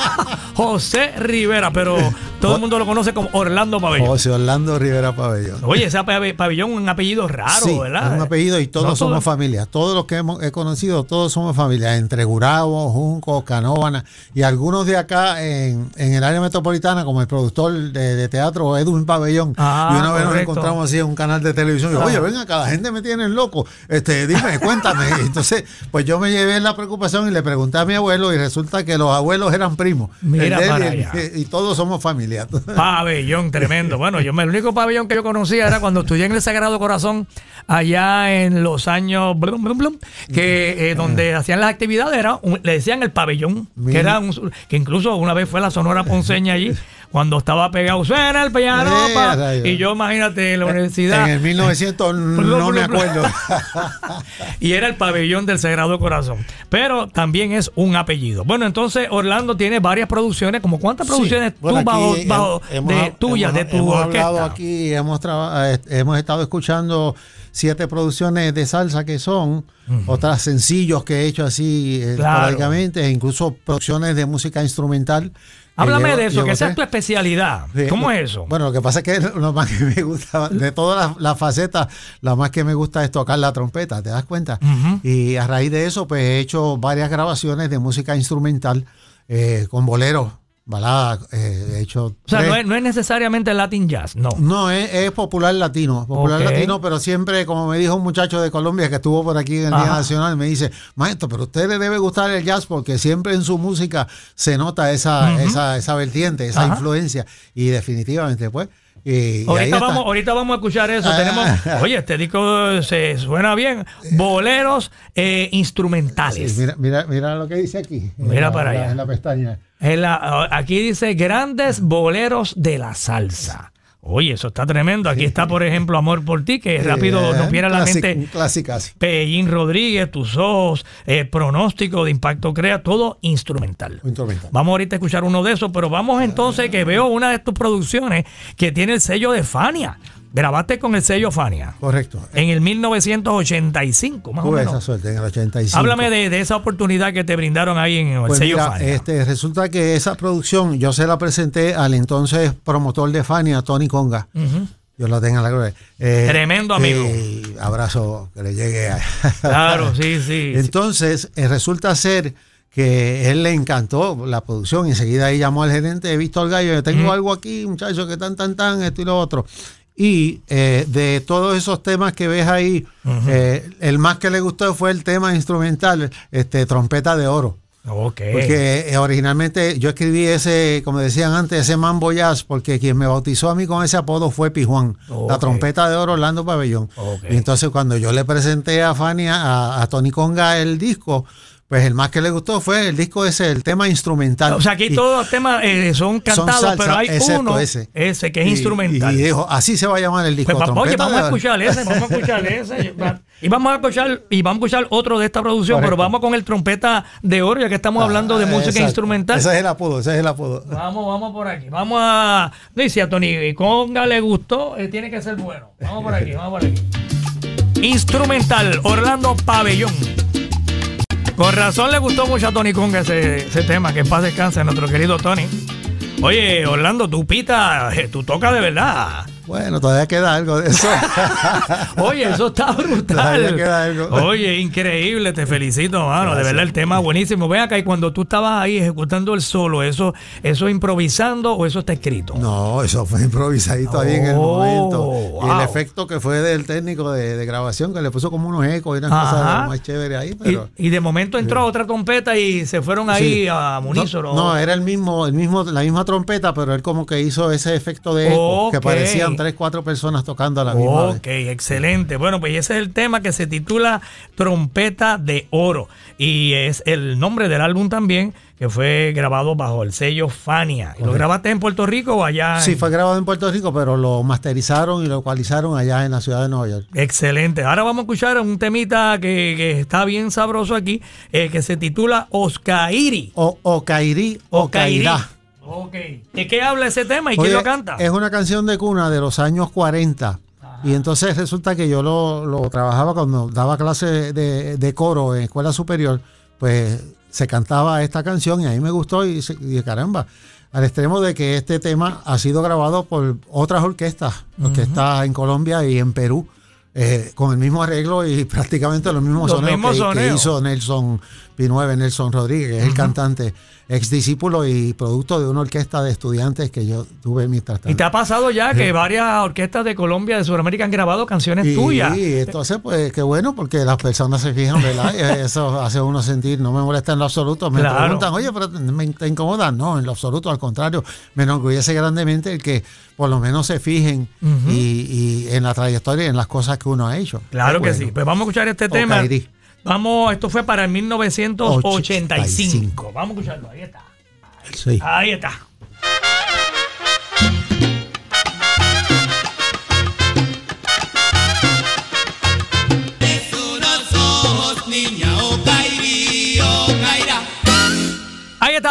José Rivera, pero todo el mundo lo conoce como Orlando Pabellón. José Orlando Rivera Pabellón Oye, ese pabellón es un apellido raro, Sí, ¿verdad? es un apellido y todos No somos todo- familia. Todos los que hemos, he conocido, todos somos familia. Entre Gurabo, Junco, Canóvana y algunos de acá en, en el área metropolitana, como el productor de, de teatro Edwin Pabellón. Ah, y una vez nos encontramos así en un canal de televisión. Y yo, oye, ven acá, la gente me tiene loco. Este, dime, cuéntame. Entonces, pues yo me llevé la preocupación y le pregunté a mi abuelo y resulta que los abuelos eran primos. Mira él para y, allá. y todos somos familia. Pabellón tremendo. Bueno, yo el único pabellón que yo conocía era cuando estudié en el Sagrado Corazón, allá en los años blum, blum, blum, que eh, donde hacían las actividades era un- le decían el pabellón, que era un- que incluso una vez fue la Sonora Ponceña allí cuando estaba pegado suena el piano Eh, pa", rayos. y yo imagínate en la universidad En el 1900 no me acuerdo. y era el pabellón del Sagrado Corazón. Pero también es un apellido. Bueno, entonces Orlando tiene varias producciones. ¿Como cuántas producciones Sí. Bueno, tú bajo, bajo hemos- de tuyas, de tu hemos orquesta? hablado aquí, hemos, eh, hemos estado escuchando siete producciones de salsa que son, otras sencillos que he hecho así eh, Claro. e incluso producciones de música instrumental. Háblame llevo- de eso, que esa es tu especialidad. Sí, ¿Cómo es eso? Bueno, lo que pasa es que lo más que me gusta, de todas las, las facetas, la más que me gusta es tocar la trompeta, ¿te das cuenta? Y a raíz de eso, pues he hecho varias grabaciones de música instrumental eh, con boleros, baladas, eh, he hecho... o sea, no es, no es necesariamente Latin Jazz, no. No, es, es popular latino, popular latino, pero siempre, como me dijo un muchacho de Colombia que estuvo por aquí en el Día. Nacional, me dice, maestro, pero a usted le debe gustar el jazz porque siempre en su música se nota esa, esa, esa vertiente, esa Ajá. influencia. Y definitivamente, pues. y- y ahí Ahorita vamos, ahorita vamos a escuchar eso. Ah. Tenemos, oye, este disco se suena bien. Boleros eh, Sí, instrumentales. mira, mira, mira lo que dice aquí. Mira la- para allá. En la pestaña. En la- aquí dice grandes boleros de la salsa. Oye, eso está tremendo. Aquí está, por ejemplo, Amor por ti, que rápido Eh, nos viene a la mente. Un clásicazo. Pellín Rodríguez, Tus Ojos, eh, Pronóstico de Impacto Crea, todo instrumental. Instrumental. Vamos ahorita a escuchar uno de esos, pero vamos entonces que veo una de tus producciones que tiene el sello de Fania. Grabaste con el sello Fania Correcto. en el 1985, más o Tuve esa menos. suerte en el 85. Háblame de, de esa oportunidad que te brindaron ahí en el Pues sello mira, Fania. este, resulta que esa producción yo se la presenté al entonces promotor de Fania, Tony Conga. Ujú. Yo lo tengo en la gloria. Eh, Tremendo amigo. eh, abrazo que le llegue a... Claro, sí, sí. Entonces, eh, resulta ser que él le encantó la producción. Enseguida ahí llamó al gerente de Víctor Gallo. Yo tengo algo aquí, muchachos, que tan, tan, tan, esto y lo otro. Y eh, de todos esos temas que ves ahí, eh, el más que le gustó fue el tema instrumental, este, Trompeta de Oro. Porque eh, originalmente yo escribí ese, como decían antes, ese Mambo Jazz, porque quien me bautizó a mí con ese apodo fue Pijuán, Ok. la trompeta de oro Orlando Pabellón. Y entonces cuando yo le presenté a Fania, a, a Tony Conga el disco, pues el más que le gustó fue el disco ese, el tema instrumental. o sea, aquí Y- todos los temas eh, son cantados, salsa, pero hay uno, ese. ese, que es y- instrumental. Y, dijo, así se va a llamar el disco. Pues, oye, vamos a escuchar ese, vamos a escuchar ese. Y vamos a escuchar, y vamos a escuchar otro de esta producción, Correcto. pero vamos con el trompeta de oro, ya que estamos hablando de Ah, música exacto. instrumental. Ese es el apodo, ese es el apodo. Vamos, vamos por aquí. Vamos a. Dice a Tony Conga le gustó, eh, tiene que ser bueno. Vamos por aquí, vamos por aquí. Instrumental, Orlando Pabellón. Con razón le gustó mucho a Tony ese, ese tema, que en paz descanse nuestro querido Tony. Oye, Orlando, tú pita, eh, tú tocas de verdad. Bueno, todavía queda algo de eso. Oye, eso está brutal. Todavía queda algo. Oye, increíble, te felicito, mano. De verdad, el tema buenísimo. Ven acá, y cuando tú estabas ahí ejecutando el solo, ¿eso, eso improvisando o eso está escrito? No, eso fue improvisadito ahí en el Oh, momento. Y el efecto que fue del técnico de, de grabación, que le puso como unos ecos y unas Ajá. cosas más chévere ahí. Y, Pero, y de momento entró otra trompeta y se fueron ahí Sí. a no, unísono. no, era el mismo, el mismo, la misma trompeta, pero él como que hizo ese efecto de eco, que Ok. Tres, cuatro personas tocando a la misma vez. Ok, excelente. Bueno, pues ese es el tema que se titula Trompeta de Oro. Y es el nombre del álbum también, que fue grabado bajo el sello Fania. ¿Y ¿Lo grabaste en Puerto Rico o allá? Sí, en- fue grabado en Puerto Rico, pero lo masterizaron y lo ecualizaron allá en la ciudad de Nueva York. Excelente. Ahora vamos a escuchar un temita que, que está bien sabroso aquí, eh, que se titula Oscairi. O, o Cairí o Oscairi. Cairá. Ok. ¿De qué habla ese tema y quién lo canta? Es una canción de cuna de los años 40. Y entonces resulta que yo lo, lo trabajaba cuando daba clase de, de coro en escuela superior, pues se cantaba esta canción y a mí me gustó y, caramba, al extremo de que este tema ha sido grabado por otras orquestas, orquestas en Colombia y en Perú, eh, con el mismo arreglo y prácticamente los mismos Los soneos mismos que, hizo Nelson Pinueve, Nelson Rodríguez, es el cantante, ex discípulo y producto de una orquesta de estudiantes que yo tuve mientras tanto. Y te ha pasado ya que varias orquestas de Colombia, de Sudamérica han grabado canciones Y, tuyas. y entonces, pues qué bueno, porque las personas se fijan, ¿verdad? Y eso hace uno sentir, no me molesta en lo absoluto. Me Claro. preguntan, oye, pero me te incomoda. No, en lo absoluto, al contrario, me enorgullece grandemente el que por lo menos se fijen y, y en la trayectoria y en las cosas que uno ha hecho. Claro que sí. Pues vamos a escuchar este tema. Vamos, esto fue para el 1985. 85. Vamos a escucharlo. Ahí está. Sí. Ahí está. Ahí está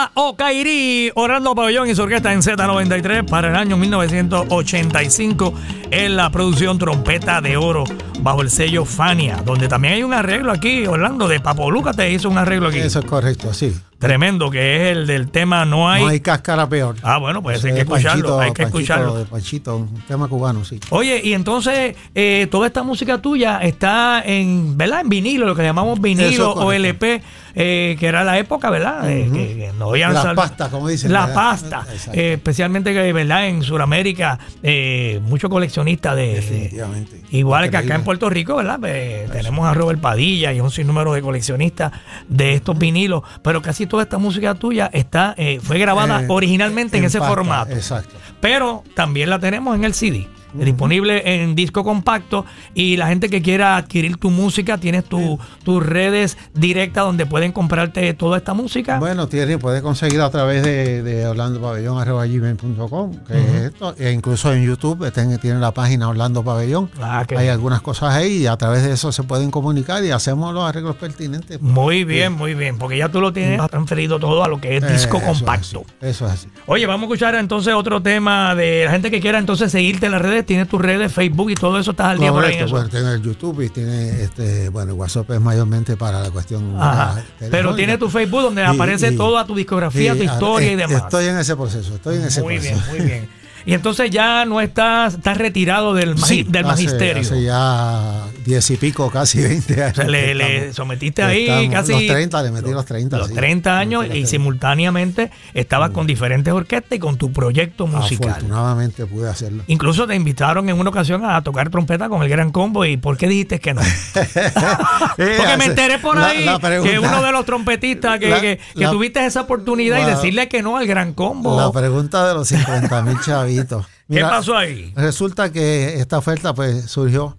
trompeta Okairi, Orlando Pabellón y su orquesta en Z93 para el año 1985 en la producción Trompeta de Oro bajo el sello Fania, donde también hay un arreglo aquí, Orlando, de Papo te hizo un arreglo aquí. Eso es correcto, sí. Tremendo, que es el del tema No hay... No hay cáscara peor. Ah, bueno, pues hay que escucharlo, Panchito- hay que Panchito- escucharlo. de Panchito, un tema cubano, sí. Oye, y entonces eh, toda esta música tuya está en, ¿verdad? En vinilo, lo que llamamos vinilo es o. LP, eh, que era la época, ¿verdad? Que, que no habían La pasta, como dicen, La ¿verdad? pasta. Eh, especialmente, que, ¿verdad? En Sudamérica, eh, muchos coleccionistas de... igual que acá en Puerto Rico, ¿verdad? Pues, tenemos a Robert Padilla y un sinnúmero de coleccionistas de estos vinilos, pero casi toda esta música tuya está eh, fue grabada Eh, originalmente en, ese pasta, formato Exacto. pero también la tenemos en el CD. Disponible en disco compacto y la gente que quiera adquirir tu música, tienes tu- tus redes directas donde pueden comprarte toda esta música. Bueno, tiene, puede conseguir a través de, de orlandopabellón.com, que es esto, e incluso en YouTube tiene, tiene la página Orlando Pabellón. Ah, que- Hay algunas cosas ahí y a través de eso se pueden comunicar y hacemos los arreglos pertinentes. Muy bien, muy bien, porque ya tú lo tienes transferido todo a lo que es Eh, disco eso es compacto. así, Eso es así. Oye, vamos a escuchar entonces otro tema de la gente que quiera entonces seguirte en las redes, tienes tus redes, Facebook y todo eso, estás al día por ahí bueno, tiene el YouTube y tiene este, bueno, WhatsApp es mayormente para la cuestión. Ajá. Pero tiene tu Facebook donde Y- aparece y- toda tu discografía, y, tu historia y demás. Estoy en ese proceso, estoy en ese Muy bien, proceso. muy bien. Y entonces ya no estás, estás retirado del, magi- Sí, del hace- magisterio. Hace ya diez y pico, casi 20 años. O sea, le, le estamos- sometiste ahí estamos- casi. Los 30, le metí los 30. los sí. 30 años Le metí y los 30. simultáneamente estabas con diferentes orquestas y con tu proyecto musical. Afortunadamente pude hacerlo. Incluso te invitaron en una ocasión a tocar trompeta con el Gran Combo. ¿Y por qué dijiste que no? Porque me enteré por La- ahí la pregunta- que uno de los trompetistas que, La- que- que la- tuviste esa oportunidad y la- decirle que no al Gran Combo. La pregunta de los 50 mil chavitos. ¿Qué pasó ahí? Resulta que esta oferta pues surgió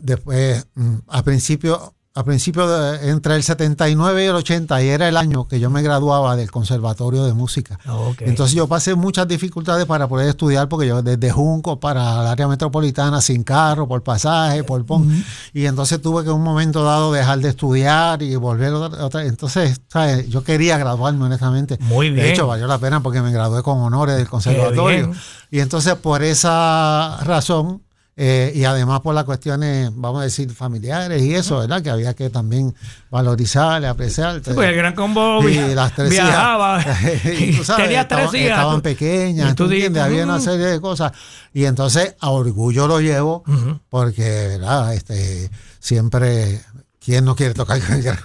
después, mm, a principio, a principio de, entre el 79 y el 80, y era el año que yo me graduaba del Conservatorio de Música. Ok. Entonces yo pasé muchas dificultades para poder estudiar, porque yo desde Junco para el área metropolitana, sin carro, por pasaje, por pon. Y entonces tuve que en un momento dado dejar de estudiar y volver otra. otra- Entonces, ¿sabes? yo quería graduarme, honestamente. Muy bien. De hecho, valió la pena porque me gradué con honores del conservatorio. Y entonces, por esa razón, eh, y además por las cuestiones, vamos a decir, familiares y eso, ¿verdad? Que había que también valorizar, apreciar. Sí, pues el Gran Combo Y via- las tres viajaba. y tú sabes, Tenías tres estaban, hijas. estaban pequeñas, y tú ¿tú entiendes? había una serie de cosas. Y entonces a orgullo lo llevo, porque, ¿verdad? Este, siempre, ¿quién no quiere tocar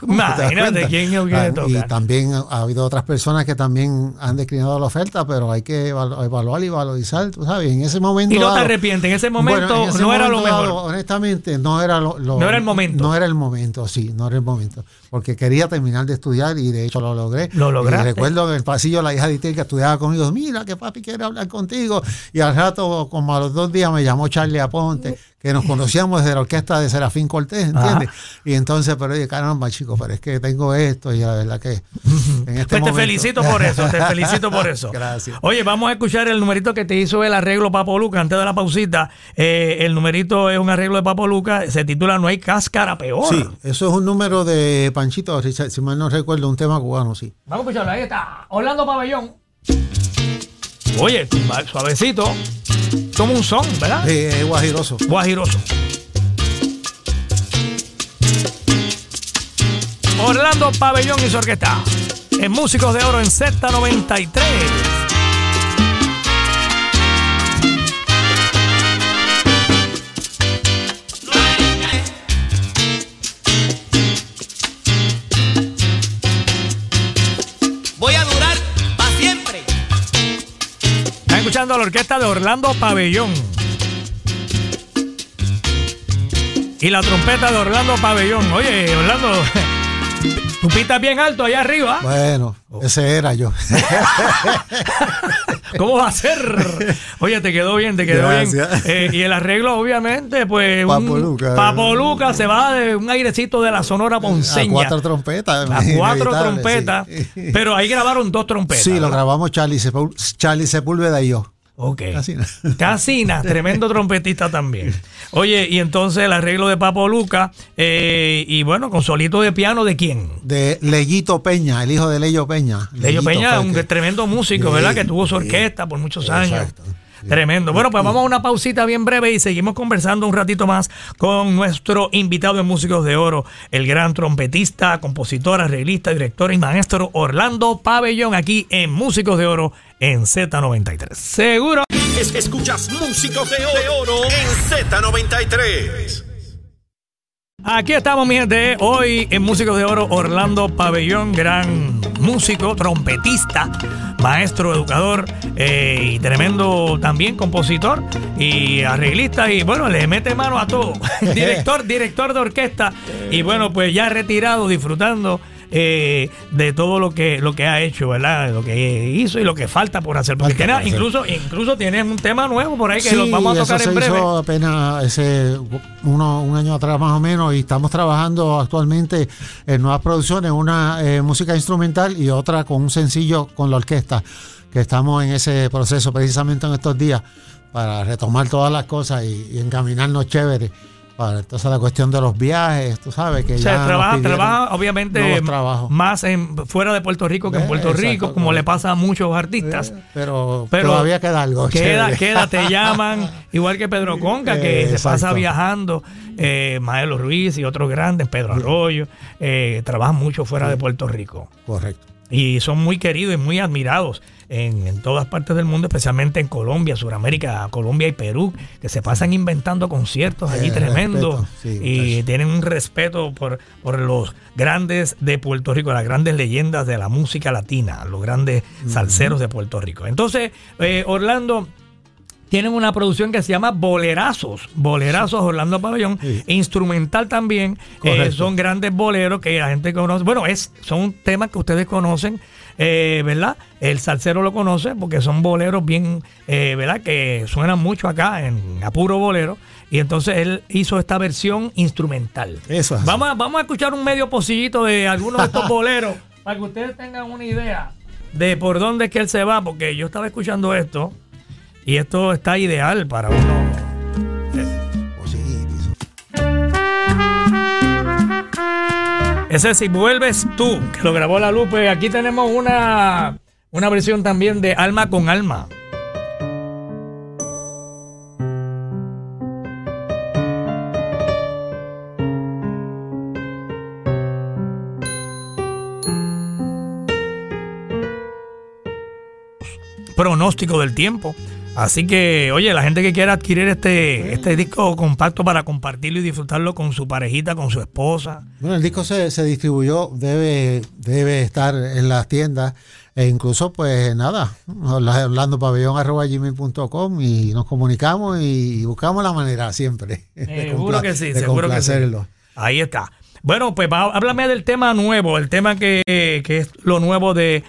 Imagínate? ¿quién no quiere Ah, tocar? Y también ha habido otras personas que también han declinado la oferta, pero hay que evalu- evaluar y valorizar, tú sabes, en ese momento. Y no te dado- arrepientes, en ese momento bueno, en ese no era lo momento mejor. dado, honestamente, no era lo, lo- No era el momento. No era el momento, sí, no era el momento. Porque quería terminar de estudiar y de hecho lo logré. Lo. Y recuerdo en el pasillo la hija de Itel que estudiaba conmigo, mira que papi quiere hablar contigo. Y al rato, como a los dos días, me llamó Charlie Aponte, que nos conocíamos desde la orquesta de Serafín Cortés, ¿entiendes? Y entonces, pero oye, caramba, chico, pero es que tengo esto y la verdad que en este Pues te felicito por eso, te felicito por eso. Gracias. Oye, vamos a escuchar el numerito que te hizo el arreglo Papo Luca antes de la pausita. Eh, el numerito es un arreglo de Papo Luca, se titula No hay cáscara peor. Sí, eso es un número de Panchito, Richard, si mal no recuerdo, un tema cubano, sí. Vamos a escucharlo, ahí está. Orlando Pabellón. Oye, suavecito, como un son, ¿verdad? Sí, es guajiroso. Guajiroso. Orlando Pabellón y su orquesta. En Músicos de Oro en Z93. Voy a durar para siempre. Están escuchando a la orquesta de Orlando Pabellón. Y la trompeta de Orlando Pabellón. Oye, Orlando, tú pitas bien alto allá arriba. Bueno, ese era yo. ¿Cómo va a ser? Oye, te quedó bien, te quedó Gracias. bien. Eh, y el arreglo, obviamente, pues. Papo Luca. Papo Luca se va de un airecito de la Sonora Ponceña. A cuatro trompetas. A cuatro trompetas. sí. Pero ahí grabaron dos trompetas. Sí, lo grabamos Charlie, Sepul- Charlie Sepúlveda y yo. Ok. Casina. Casina, tremendo trompetista también. Oye, y entonces el arreglo de Papo Luca, eh, y bueno, con solito de piano de quién? De Leyito Peña, el hijo de Leyo Peña. Leyo Peña, un que- tremendo músico, ¿verdad? Que tuvo su orquesta por muchos años. Exacto. Tremendo. Bueno, pues vamos a una pausita bien breve y seguimos conversando un ratito más con nuestro invitado en Músicos de Oro, el gran trompetista, compositor, arreglista, director y maestro Orlando Pabellón, aquí en Músicos de Oro en Z93. Seguro. Es- escuchas Músicos de Oro en Z93. Aquí estamos, mi gente. Hoy en Músicos de Oro, Orlando Pabellón, gran músico, trompetista, maestro, educador eh, y tremendo también compositor y arreglista. Y bueno, le mete mano a todo. director, director de orquesta. Y bueno, pues ya retirado, disfrutando. Eh, de todo lo que lo que ha hecho, ¿verdad? Lo que hizo y lo que falta por hacer. Porque tiene- hacer. incluso, incluso tiene un tema nuevo por ahí que lo vamos a tocar se en breve. hizo apenas ese, uno, un año atrás más o menos y estamos trabajando actualmente en nuevas producciones, una eh, música instrumental y otra con un sencillo con la orquesta, que estamos en ese proceso precisamente en estos días para retomar todas las cosas y, y encaminarnos chévere. Para entonces la cuestión de los viajes, tú sabes que O sea, trabaja, trabaja obviamente más en, fuera de Puerto Rico que en Puerto exacto, Rico, como le pasa a muchos artistas. pero, Pero todavía queda algo. Queda, queda, te llaman, igual que Pedro Conca, que Eh, se pasa viajando, eh, Maelo Ruiz y otros grandes, Pedro Arroyo, eh, trabajan mucho fuera de Puerto Rico. Correcto. Y son muy queridos y muy admirados en, en todas partes del mundo, especialmente en Colombia, Sudamérica, Colombia y Perú, que se pasan inventando conciertos allí Eh, tremendos sí, y tienen un respeto por, por los grandes de Puerto Rico, las grandes leyendas de la música latina, los grandes salseros de Puerto Rico. Entonces, eh, Orlando tienen una producción que se llama Bolerazos. Bolerazos Orlando Pabellón. Sí. Instrumental también. Eh, son grandes boleros que la gente conoce. Bueno, es, son temas que ustedes conocen, eh, ¿verdad? El salsero lo conoce porque son boleros bien, eh, ¿verdad? Que suenan mucho acá en apuro bolero. Y entonces él hizo esta versión instrumental. Eso es. Vamos a, vamos a escuchar un medio pocillito de algunos de estos boleros para que ustedes tengan una idea de por dónde es que él se va, porque yo estaba escuchando esto y esto está ideal para uno. Ese si vuelves tú, que lo grabó la Lupe. Aquí tenemos una, una versión también de Alma con Alma. pronóstico del tiempo. Así que, oye, la gente que quiera adquirir este, este disco compacto para compartirlo y disfrutarlo con su parejita, con su esposa. Bueno, el disco se, se distribuyó, debe, debe estar en las tiendas e incluso, pues nada, hablando pabellón arroba gmail.com y nos comunicamos y buscamos la manera siempre. Seguro que sí, de seguro que sí. Ahí está. Bueno, pues háblame del tema nuevo, el tema que, que es lo nuevo de,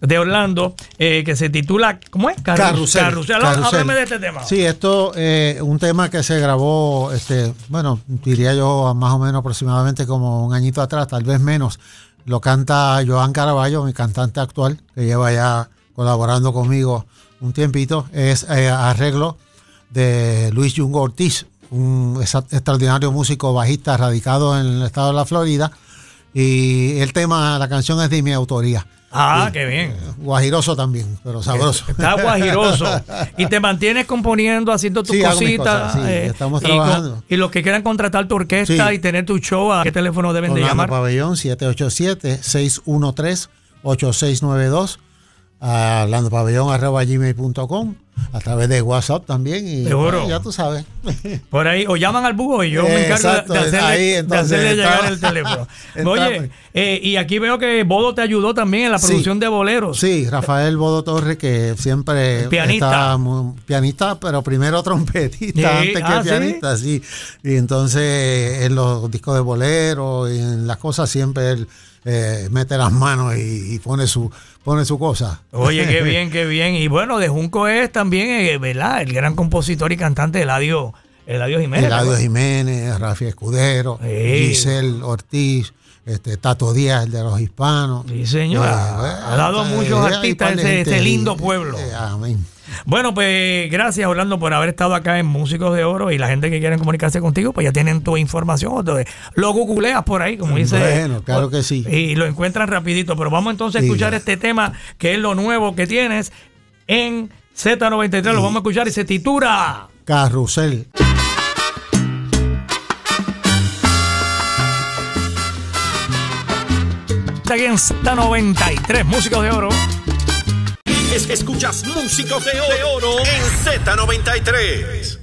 de Orlando, eh, que se titula, ¿cómo es? Carrus- Carrusel. Carrusel. Carrusel. Háblame de este tema. Sí, esto es un tema que se grabó, este, bueno, diría yo más o menos aproximadamente como un añito atrás, tal vez menos. Lo canta Joan Caraballo, mi cantante actual, que lleva ya colaborando conmigo un tiempito. Es eh, arreglo de Luis Jungo Ortiz, un extraordinario músico bajista radicado en el estado de la Florida. Y el tema, la canción es de mi autoría. Ah, qué bien. Guajiroso también, pero sabroso. Está guajiroso. y te mantienes componiendo, haciendo tus Sí, cositas. cosas, sí, eh, estamos trabajando. Y, los que quieran contratar tu orquesta y tener tu show, ¿a qué teléfono deben de Orlando llamar? Pabellón 787-613-8692. A Orlando Pabellón arroba gmail.com. A través de WhatsApp también. Y bueno, ya tú sabes. Por ahí, o llaman al búho y yo me encargo de- Exacto, de hacerle, ahí, de entonces, hacerle llegar el teléfono. Oye, eh, y aquí veo que Bodo te ayudó también en la Sí. producción de boleros. Sí, Rafael Bodo Torres, que siempre Pianista. está muy- pianista, pero primero trompetista Sí, antes ah, que ¿sí? pianista, sí. Y entonces en los discos de bolero y en las cosas siempre él eh, mete las manos y, y pone su pone su cosa. Oye, qué bien, qué bien. Y bueno, de Junco es también, eh, ¿verdad? El gran compositor y cantante Eladio, Eladio Jiménez. Eladio. Jiménez, Rafi Escudero, Sí. Giselle Ortiz, este, Tato Díaz, el de los hispanos. Sí, señor. Eh, Ha dado eh, muchos artistas ese- ahí. lindo pueblo. Amén. Bueno, pues gracias Orlando por haber estado acá en Músicos de Oro y la gente que quiere comunicarse contigo, pues ya tienen tu información. Entonces, lo googleas por ahí, como dice. Bueno, claro que sí. Y lo encuentran rapidito. Pero vamos entonces a Sí. escuchar este tema, que es lo nuevo que tienes en Z93. Lo vamos a escuchar y se titula... Carrusel. Está aquí en Z93, Músicos de Oro. Es- escuchas Músicos de Oro en Z93.